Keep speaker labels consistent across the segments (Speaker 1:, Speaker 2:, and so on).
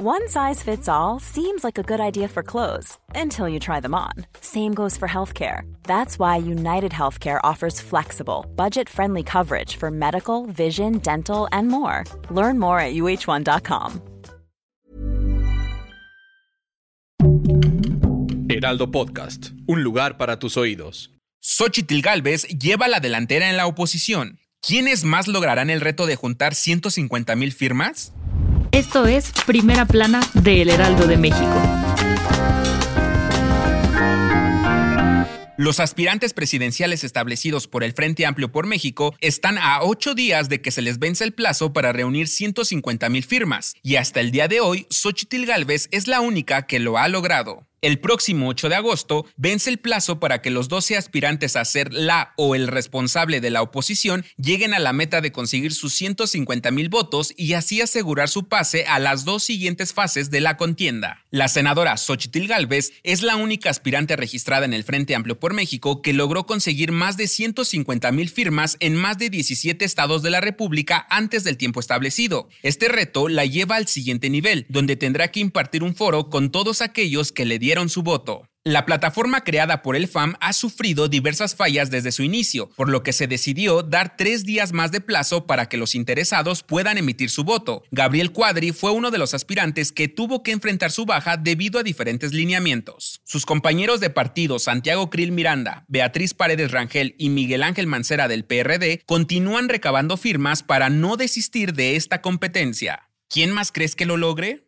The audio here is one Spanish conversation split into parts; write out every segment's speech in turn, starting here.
Speaker 1: One size fits all seems like a good idea for clothes until you try them on. Same goes for healthcare. That's why United Healthcare offers flexible, budget friendly coverage for medical, vision, dental, and more. Learn more at uh1.com.
Speaker 2: Heraldo Podcast, un lugar para tus oídos.
Speaker 3: Xochitl Galvez lleva la delantera en la oposición. ¿Quiénes más lograrán el reto de juntar 150 mil firmas?
Speaker 4: Esto es Primera Plana de El Heraldo de México.
Speaker 3: Los aspirantes presidenciales establecidos por el Frente Amplio por México están a ocho días de que se les vence el plazo para reunir 150 mil firmas, y hasta el día de hoy, Xochitl Galvez es la única que lo ha logrado. El próximo 8 de agosto vence el plazo para que los 12 aspirantes a ser la o el responsable de la oposición lleguen a la meta de conseguir sus 150 mil votos y así asegurar su pase a las dos siguientes fases de la contienda. La senadora Xochitl Galvez es la única aspirante registrada en el Frente Amplio por México que logró conseguir más de 150 mil firmas en más de 17 estados de la República antes del tiempo establecido. Este reto la lleva al siguiente nivel, donde tendrá que impartir un foro con todos aquellos que le dieron dieron su voto. La plataforma creada por el FAM ha sufrido diversas fallas desde su inicio, por lo que se decidió dar tres días más de plazo para que los interesados puedan emitir su voto. Gabriel Cuadri fue uno de los aspirantes que tuvo que enfrentar su baja debido a diferentes lineamientos. Sus compañeros de partido Santiago Krill Miranda, Beatriz Paredes Rangel y Miguel Ángel Mancera del PRD continúan recabando firmas para no desistir de esta competencia. ¿Quién más crees que lo logre?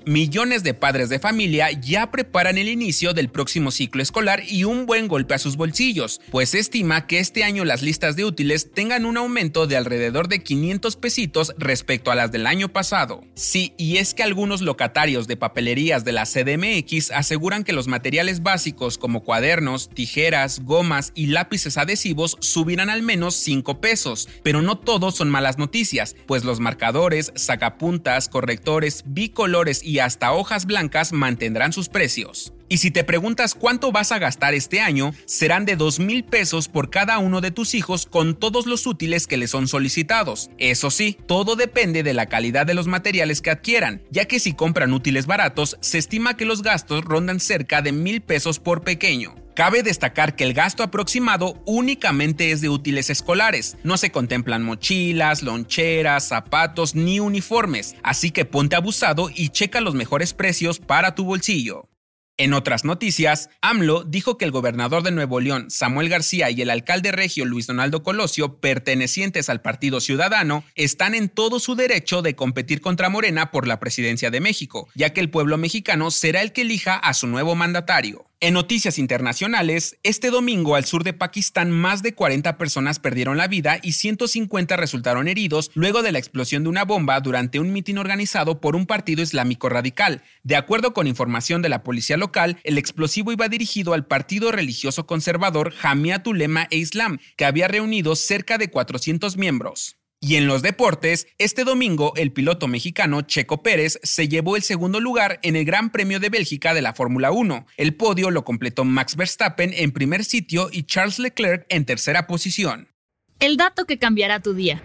Speaker 3: Millones de padres de familia ya preparan el inicio del próximo ciclo escolar y un buen golpe a sus bolsillos, pues se estima que este año las listas de útiles tengan un aumento de alrededor de 500 pesitos respecto a las del año pasado. Sí, y es que algunos locatarios de papelerías de la CDMX aseguran que los materiales básicos como cuadernos, tijeras, gomas y lápices adhesivos subirán al menos 5 pesos, pero no todos son malas noticias, pues los marcadores, sacapuntas, correctores, bicolores y y hasta hojas blancas mantendrán sus precios. Y si te preguntas cuánto vas a gastar este año, serán de 2 mil pesos por cada uno de tus hijos con todos los útiles que les son solicitados. Eso sí, todo depende de la calidad de los materiales que adquieran, ya que si compran útiles baratos, se estima que los gastos rondan cerca de mil pesos por pequeño. Cabe destacar que el gasto aproximado únicamente es de útiles escolares, no se contemplan mochilas, loncheras, zapatos ni uniformes, así que ponte abusado y checa los mejores precios para tu bolsillo. En otras noticias, AMLO dijo que el gobernador de Nuevo León, Samuel García, y el alcalde regio Luis Donaldo Colosio, pertenecientes al Partido Ciudadano, están en todo su derecho de competir contra Morena por la presidencia de México, ya que el pueblo mexicano será el que elija a su nuevo mandatario. En noticias internacionales, este domingo al sur de Pakistán más de 40 personas perdieron la vida y 150 resultaron heridos luego de la explosión de una bomba durante un mitin organizado por un partido islámico radical. De acuerdo con información de la policía local, el explosivo iba dirigido al partido religioso conservador Jamiat Ulema e Islam, que había reunido cerca de 400 miembros. Y en los deportes, este domingo el piloto mexicano Checo Pérez se llevó el segundo lugar en el Gran Premio de Bélgica de la Fórmula 1. El podio lo completó Max Verstappen en primer sitio y Charles Leclerc en tercera posición.
Speaker 4: El dato que cambiará tu día.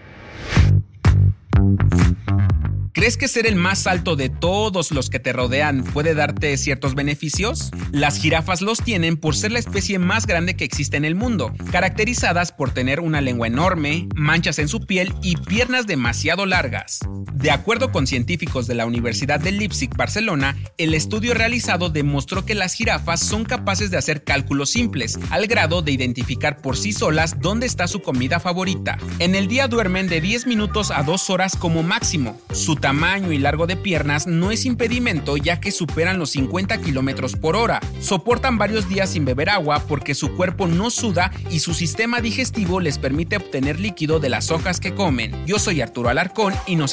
Speaker 3: ¿Crees que ser el más alto de todos los que te rodean puede darte ciertos beneficios? Las jirafas los tienen por ser la especie más grande que existe en el mundo, caracterizadas por tener una lengua enorme, manchas en su piel y piernas demasiado largas. De acuerdo con científicos de la Universidad de Leipzig, Barcelona, el estudio realizado demostró que las jirafas son capaces de hacer cálculos simples, al grado de identificar por sí solas dónde está su comida favorita. En el día duermen de 10 minutos a 2 horas como máximo. Su tamaño y largo de piernas no es impedimento ya que superan los 50 kilómetros por hora. Soportan varios días sin beber agua porque su cuerpo no suda y su sistema digestivo les permite obtener líquido de las hojas que comen. Yo soy Arturo Alarcón y nos